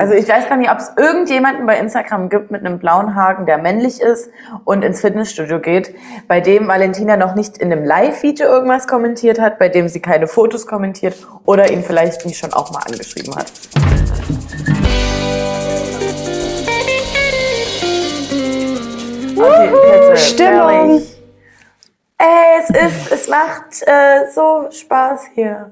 Also ich weiß gar nicht, ob es irgendjemanden bei Instagram gibt mit einem blauen Haken, der männlich ist und ins Fitnessstudio geht, bei dem Valentina noch nicht in einem Live-Video irgendwas kommentiert hat, bei dem sie keine Fotos kommentiert oder ihn vielleicht nicht schon auch mal angeschrieben hat. Okay, jetzt, Stimmung. herrlich. Ey, es ist, es macht äh, so Spaß hier.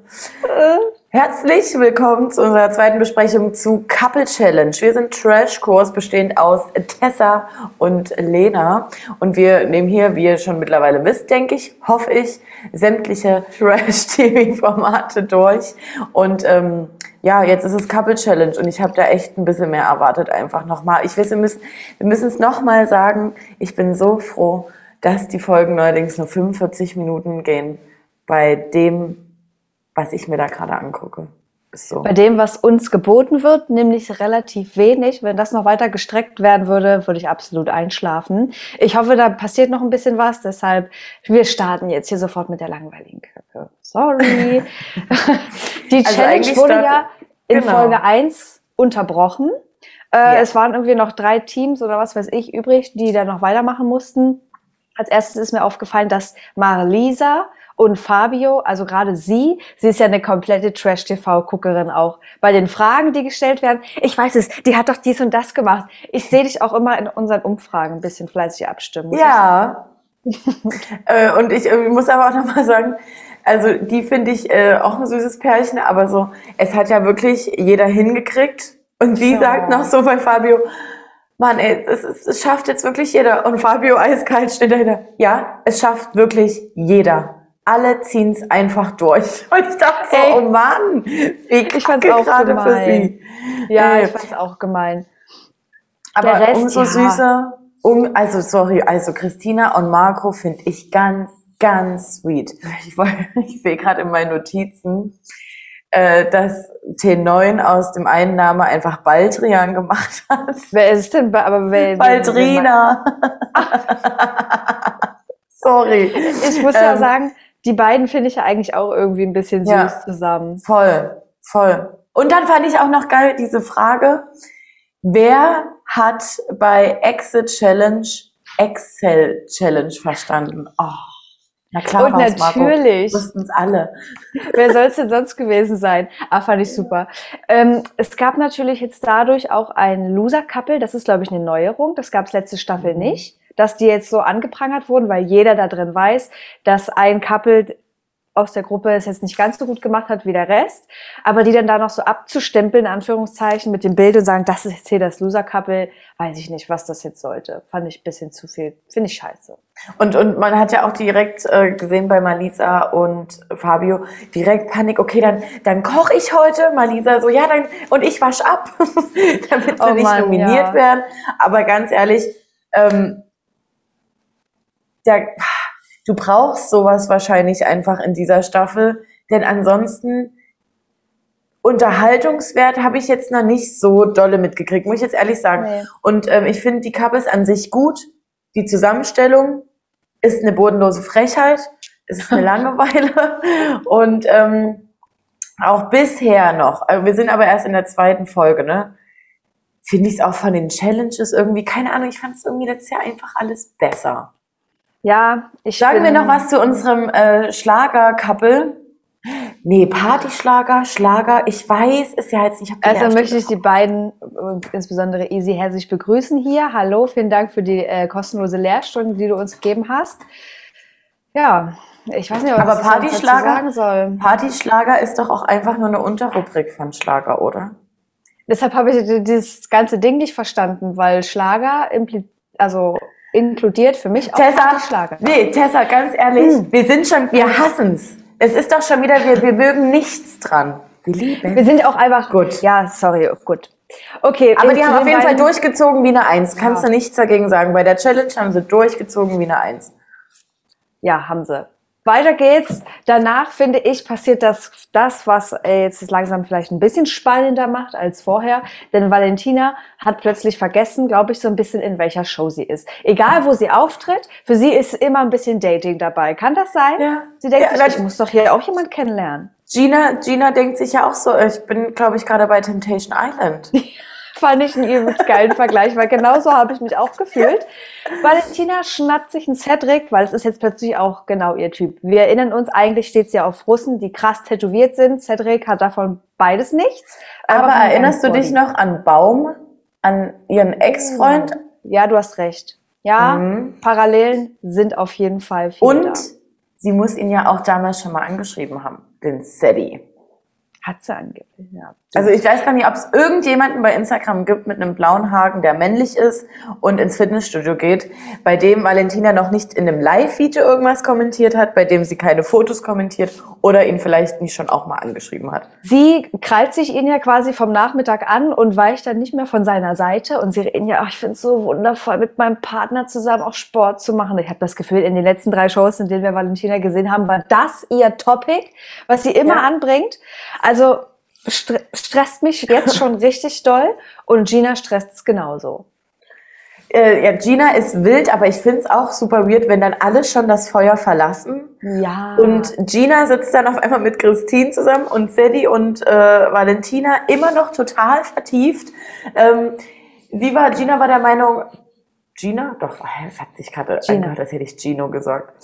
Herzlich willkommen zu unserer zweiten Besprechung zu Couple Challenge. Wir sind Trash-Kurs bestehend aus Tessa und Lena. Und wir nehmen hier, wie ihr schon mittlerweile wisst, denke ich, hoffe ich, sämtliche Trash-TV-Formate durch. Und ähm, ja, jetzt ist es Couple Challenge und ich habe da echt ein bisschen mehr erwartet einfach nochmal. Ich weiß, wir müssen wir müssen es nochmal sagen. Ich bin so froh, dass die Folgen neuerdings nur 45 Minuten gehen bei dem, was ich mir da gerade angucke. So. Bei dem, was uns geboten wird, nämlich relativ wenig. Wenn das noch weiter gestreckt werden würde, würde ich absolut einschlafen. Ich hoffe, da passiert noch ein bisschen was. Deshalb, wir starten jetzt hier sofort mit der langweiligen Köpfe. Sorry. Die Also Challenge wurde ja in genau. Folge 1 unterbrochen. Äh, Ja. Es waren irgendwie noch drei Teams oder was weiß ich übrig, die da noch weitermachen mussten. Als erstes ist mir aufgefallen, dass Marlisa und Fabio, also gerade sie, sie ist ja eine komplette Trash-TV-Guckerin auch. Bei den Fragen, die gestellt werden, ich weiß es, die hat doch dies und das gemacht. Ich sehe dich auch immer in unseren Umfragen ein bisschen fleißig abstimmen. Ja. äh, und ich äh, muss aber auch nochmal sagen, also die finde ich äh, auch ein süßes Pärchen, aber so, es hat ja wirklich jeder hingekriegt. Und sie Ja. sagt noch so bei Fabio, Mann, ey, es, es, es schafft jetzt wirklich jeder. Und Fabio eiskalt steht dahinter. Ja, es schafft wirklich jeder. Alle ziehen es einfach durch. Und ich dachte so, Ey. oh Mann, wie Ich fand's auch gerade für gemein. sie. Ja, Äh, ich fand es auch gemein. Aber Der Rest, umso ja. süßer, um, also sorry, also Christina und Marco finde ich ganz, ganz sweet. Ich, ich sehe gerade in meinen Notizen, äh, dass T9 aus dem einen Namen einfach Baldrian gemacht hat. Wer ist denn? Aber wer, Baldrina. sorry. Ich muss ja Ähm, sagen, die beiden finde ich ja eigentlich auch irgendwie ein bisschen süß Ja. zusammen. Voll, voll. Und dann fand ich auch noch geil diese Frage, wer hat bei Exit Challenge Excel Challenge verstanden? Oh, na klar, Und natürlich. Wussten es alle. Wer soll es denn sonst gewesen sein? Ah, fand ich super. Ähm, es gab natürlich jetzt dadurch auch ein Loser-Couple. Das ist, glaube ich, eine Neuerung. Das gab es letzte Staffel Mhm. nicht. Dass die jetzt so angeprangert wurden, weil jeder da drin weiß, dass ein Couple aus der Gruppe es jetzt nicht ganz so gut gemacht hat wie der Rest, aber die dann da noch so abzustempeln, in Anführungszeichen, mit dem Bild und sagen, das ist jetzt hier das Loser-Couple, weiß ich nicht, was das jetzt sollte. Fand ich ein bisschen zu viel. Finde ich scheiße. Und, und man hat ja auch direkt äh, gesehen bei Malisa und Fabio, direkt Panik, okay, dann, dann koche ich heute. Malisa so, ja, dann, und ich wasch ab, damit sie Oh nicht Mann, nominiert ja. werden. Aber ganz ehrlich, ähm, der, du brauchst sowas wahrscheinlich einfach in dieser Staffel, denn ansonsten Unterhaltungswert habe ich jetzt noch nicht so dolle mitgekriegt, muss ich jetzt ehrlich sagen. Nee. Und ähm, ich finde die Couples an sich gut. Die Zusammenstellung ist eine bodenlose Frechheit. Es ist eine Langeweile. Und ähm, auch bisher noch, also wir sind aber erst in der zweiten Folge, ne? Finde ich es auch von den Challenges irgendwie, keine Ahnung, ich fand es irgendwie letztes Jahr einfach alles besser. Ja, ich Sagen wir noch was zu unserem äh, Schlager-Couple? Nee, Partyschlager, Schlager, ich weiß, ist ja jetzt nicht. ich Also möchte ich die beiden, äh, insbesondere Easy, herzlich begrüßen hier. Hallo, vielen Dank für die äh, kostenlose Lehrstunde, die du uns gegeben hast. Ja, ich weiß nicht, was Aber Partyschlager? sagen soll. Partyschlager ist doch auch einfach nur eine Unterrubrik von Schlager, oder? Deshalb habe ich dieses ganze Ding nicht verstanden, weil Schlager impli also inkludiert für mich auch Tessa, Partyschlager. nee, Tessa, ganz ehrlich, Hm. wir sind schon, wir hassen's. Es ist doch schon wieder, wir, wir mögen nichts dran. Wir lieben Wir sind auch einfach Gut. Ja, sorry, gut. Okay, Aber die haben auf den jeden Fall durchgezogen wie eine Eins. Kannst Ja. du nichts dagegen sagen. Bei der Challenge haben sie durchgezogen wie eine Eins. Ja, haben sie. Weiter geht's. Danach, finde ich, passiert das, das was äh, jetzt langsam vielleicht ein bisschen spannender macht als vorher. Denn Valentina hat plötzlich vergessen, glaube ich, so ein bisschen, in welcher Show sie ist. Egal, wo sie auftritt, für sie ist immer ein bisschen Dating dabei. Kann das sein? Ja. Sie denkt Ja, sich, ich muss doch hier auch jemand kennenlernen. Gina, Gina denkt sich ja auch so, ich bin, glaube ich, gerade bei Temptation Island. Fand ich einen übelst geilen Vergleich, weil genauso habe ich mich auch gefühlt. Valentina schnappt sich einen Cedric, weil es ist jetzt plötzlich auch genau ihr Typ. Wir erinnern uns, eigentlich steht sie auf Russen, die krass tätowiert sind. Cedric hat davon beides nichts. Aber erinnerst du dich noch an Baum, an ihren Ex-Freund? Ja, du hast recht. Ja, mhm. Parallelen sind auf jeden Fall viele. Und da. sie muss ihn ja auch damals schon mal angeschrieben haben, den Sadie. Hat sie angeblich, ja. Also ich weiß gar nicht, ob es irgendjemanden bei Instagram gibt mit einem blauen Haken, der männlich ist und ins Fitnessstudio geht, bei dem Valentina noch nicht in einem Live-Video irgendwas kommentiert hat, bei dem sie keine Fotos kommentiert oder ihn vielleicht nicht schon auch mal angeschrieben hat. Sie krallt sich ihn ja quasi vom Nachmittag an und weicht dann nicht mehr von seiner Seite und sie reden ja, ach, ich finde es so wundervoll, mit meinem Partner zusammen auch Sport zu machen. Ich habe das Gefühl, in den letzten drei Shows, in denen wir Valentina gesehen haben, war das ihr Topic, was sie immer ja. anbringt. Also st stresst mich jetzt schon richtig doll und Gina stresst es genauso. Äh, ja, Gina ist wild, aber ich finde es auch super weird, wenn dann alle schon das Feuer verlassen. Ja. Und Gina sitzt dann auf einmal mit Christine zusammen und Sadie und äh, Valentina immer noch total vertieft. Ähm, sie war, Gina war der Meinung, Gina? Doch, es hat sich gerade das hätte ich Gino gesagt.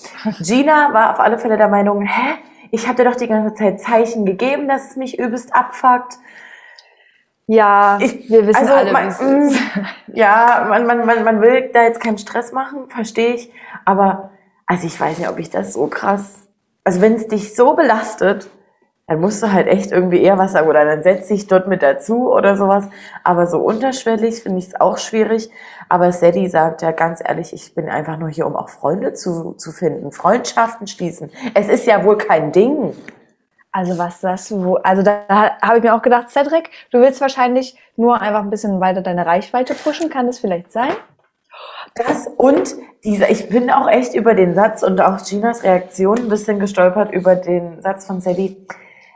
Gina war auf alle Fälle der Meinung, hä? Ich hatte doch die ganze Zeit Zeichen gegeben, dass es mich übelst abfuckt. Ja, ich, wir wissen also, alle, man, mm, Ja, man, man, man, man will da jetzt keinen Stress machen, verstehe ich. Aber also ich weiß nicht, ob ich das so krass. Also wenn es dich so belastet, dann musst du halt echt irgendwie eher was sagen oder dann setz dich dort mit dazu oder sowas. Aber so unterschwellig finde ich es auch schwierig. Aber Sadie sagt ja ganz ehrlich, ich bin einfach nur hier, um auch Freunde zu, zu finden, Freundschaften schließen. Es ist ja wohl kein Ding. Also was das, wo, also da habe ich mir auch gedacht, Cedric, du willst wahrscheinlich nur einfach ein bisschen weiter deine Reichweite pushen, kann das vielleicht sein? Das und dieser, ich bin auch echt über den Satz und auch Ginas Reaktion ein bisschen gestolpert über den Satz von Sadie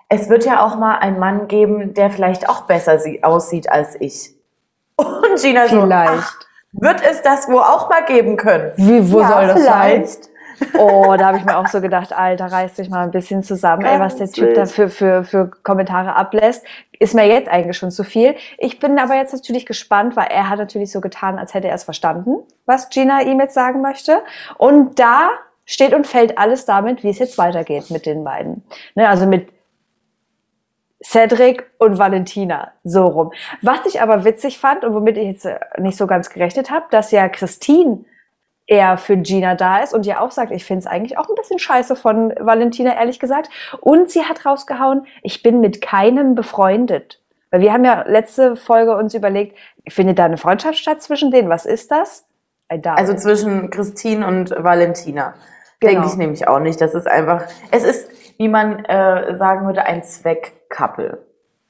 es wird ja auch mal einen Mann geben, der vielleicht auch besser aussieht als ich. Und Gina so, ach, wird es das wohl auch mal geben können? Wie, wo ja, soll das vielleicht. sein? Oh, da habe ich mir auch so gedacht, Alter, reiß dich mal ein bisschen zusammen, ey, was der Typ da für, für, für Kommentare ablässt. Ist mir jetzt eigentlich schon zu viel. Ich bin aber jetzt natürlich gespannt, weil er hat natürlich so getan, als hätte er es verstanden, was Gina ihm jetzt sagen möchte. Und da steht und fällt alles damit, wie es jetzt weitergeht mit den beiden. Ne, also mit Cedric und Valentina, so rum. Was ich aber witzig fand und womit ich jetzt äh, nicht so ganz gerechnet habe, dass ja Christine eher für Gina da ist und ja auch sagt, ich finde es eigentlich auch ein bisschen scheiße von Valentina, ehrlich gesagt. Und sie hat rausgehauen, ich bin mit keinem befreundet. Weil wir haben ja letzte Folge uns überlegt, findet da eine Freundschaft statt zwischen denen? Was ist das? Also zwischen Christine und Valentina. Genau. Denke ich nämlich auch nicht. Das ist einfach, es ist, wie man äh, sagen würde, ein Zweck-Couple.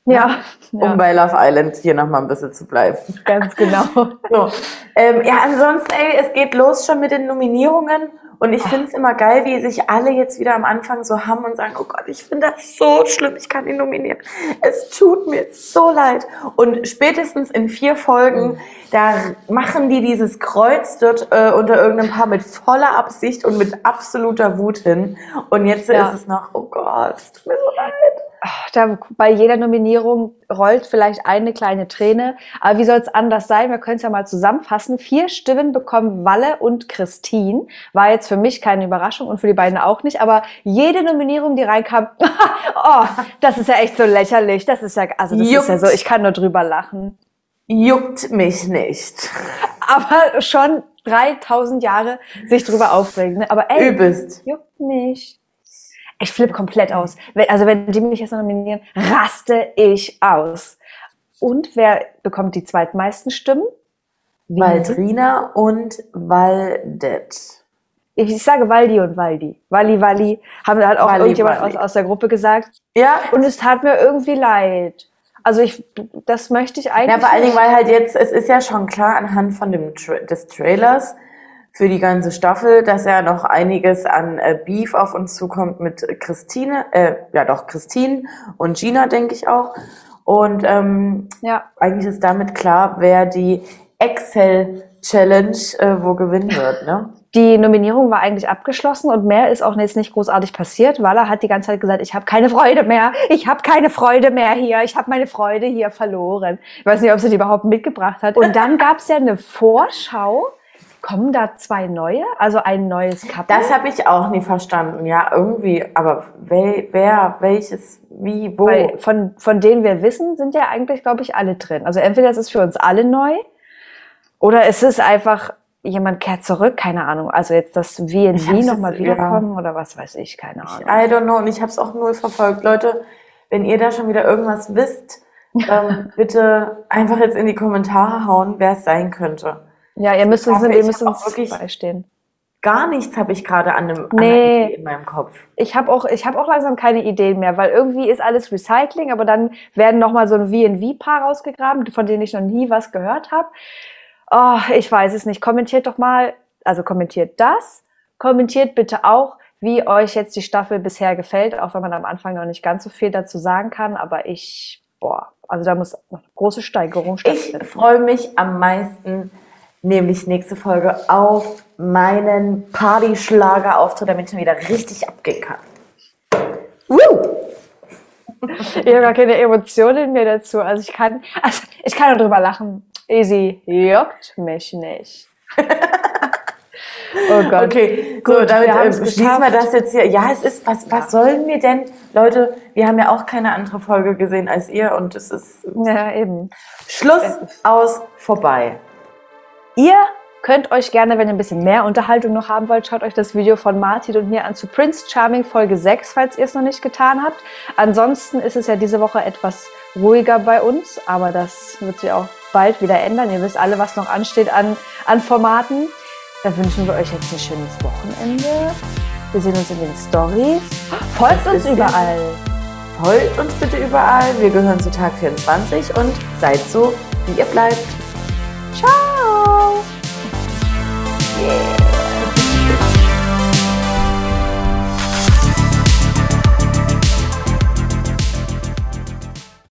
Ja, um ja. bei Love Island hier nochmal ein bisschen zu bleiben. Ganz genau. so. Ähm, ja, ansonsten, ey, es geht los schon mit den Nominierungen und ich finde es immer geil, wie sich alle jetzt wieder am Anfang so haben und sagen, oh Gott, ich finde das so schlimm, ich kann ihn nominieren. Es tut mir so leid. Und spätestens in vier Folgen, mhm. da machen die dieses Kreuz dort äh, unter irgendeinem Paar mit voller Absicht und mit absoluter Wut hin. Und jetzt ja. ist es noch, oh Gott, es tut mir so leid da bei jeder Nominierung rollt vielleicht eine kleine Träne. Aber wie soll es anders sein? Wir können es ja mal zusammenfassen. Vier Stimmen bekommen Walle und Christine. War jetzt für mich keine Überraschung und für die beiden auch nicht. Aber jede Nominierung, die reinkam, oh, das ist ja echt so lächerlich. Das ist ja, also das Juckt. ist ja so, ich kann nur drüber lachen. Juckt mich nicht. Aber schon 3000 Jahre sich drüber aufregen. Ne? Aber ey, Übelst. juckt nicht. Ich flippe komplett aus. Also wenn die mich jetzt nominieren, raste ich aus. Und wer bekommt die zweitmeisten Stimmen? Waldrina und Waldet. Ich sage Waldi und Waldi. Walli, Walli. Haben halt auch Walli, irgendjemand Walli. Aus, aus der Gruppe gesagt. Ja. Und es tat mir irgendwie leid. Also ich, das möchte ich eigentlich. Ja, vor allen Dingen, weil halt jetzt, es ist ja schon klar anhand von dem Tra des Trailers, für die ganze Staffel, dass ja noch einiges an äh, Beef auf uns zukommt mit Christine, äh, ja doch Christine und Gina, denke ich auch. Und ähm, ja. eigentlich ist damit klar, wer die Excel Challenge, äh, wo gewinnen wird, ne? Die Nominierung war eigentlich abgeschlossen und mehr ist auch jetzt nicht großartig passiert. Walla hat die ganze Zeit gesagt, ich habe keine Freude mehr, ich habe keine Freude mehr hier, ich habe meine Freude hier verloren. Ich weiß nicht, ob sie die überhaupt mitgebracht hat. Und dann gab es ja eine Vorschau. Kommen da zwei neue? Also ein neues Couple? Das habe ich auch nie verstanden, ja, irgendwie. Aber wer, wer welches, wie, wo? Weil von, von denen wir wissen, sind ja eigentlich, glaube ich, alle drin. Also entweder es ist für uns alle neu oder es ist einfach jemand kehrt zurück, keine Ahnung. Also jetzt das wie nochmal wiederkommen ja. oder was weiß ich, keine Ahnung. I don't know und ich habe es auch null verfolgt. Leute, wenn ihr da schon wieder irgendwas wisst, ähm, bitte einfach jetzt in die Kommentare hauen, wer es sein könnte. Ja, ihr müsst uns, ihr müsst uns wirklich beistehen. Gar nichts habe ich gerade an, einem, nee. Idee in meinem Kopf. Ich habe auch, ich habe auch langsam keine Ideen mehr, weil irgendwie ist alles Recycling, aber dann werden nochmal so ein V&V-Paar rausgegraben, von denen ich noch nie was gehört habe. Oh, ich weiß es nicht. Kommentiert doch mal, also kommentiert das. Kommentiert bitte auch, wie euch jetzt die Staffel bisher gefällt, auch wenn man am Anfang noch nicht ganz so viel dazu sagen kann. Aber ich, boah, also da muss eine große Steigerung stattfinden. Ich freue mich am meisten, nämlich nächste Folge, auf meinen Partyschlager-Auftritt, damit ich schon wieder richtig abgehen kann. Woo! Ich habe gar keine Emotionen mehr dazu. Also ich kann, also ich kann darüber lachen. Easy juckt mich nicht. oh Gott. Okay, gut, so, damit äh, schließen wir das jetzt hier. Ja, es ist, was, was sollen wir denn? Leute, wir haben ja auch keine andere Folge gesehen als ihr und es ist. Ja, eben. Schluss, aus, vorbei. Ihr könnt euch gerne, wenn ihr ein bisschen mehr Unterhaltung noch haben wollt, schaut euch das Video von Martin und mir an zu Prince Charming Folge 6, falls ihr es noch nicht getan habt. Ansonsten ist es ja diese Woche etwas ruhiger bei uns, aber das wird sich auch bald wieder ändern. Ihr wisst alle, was noch ansteht an, an Formaten. Da wünschen wir euch jetzt ein schönes Wochenende. Wir sehen uns in den Stories. Folgt uns überall. Folgt uns bitte überall. Wir gehören zu Tag 24 und seid so, wie ihr bleibt.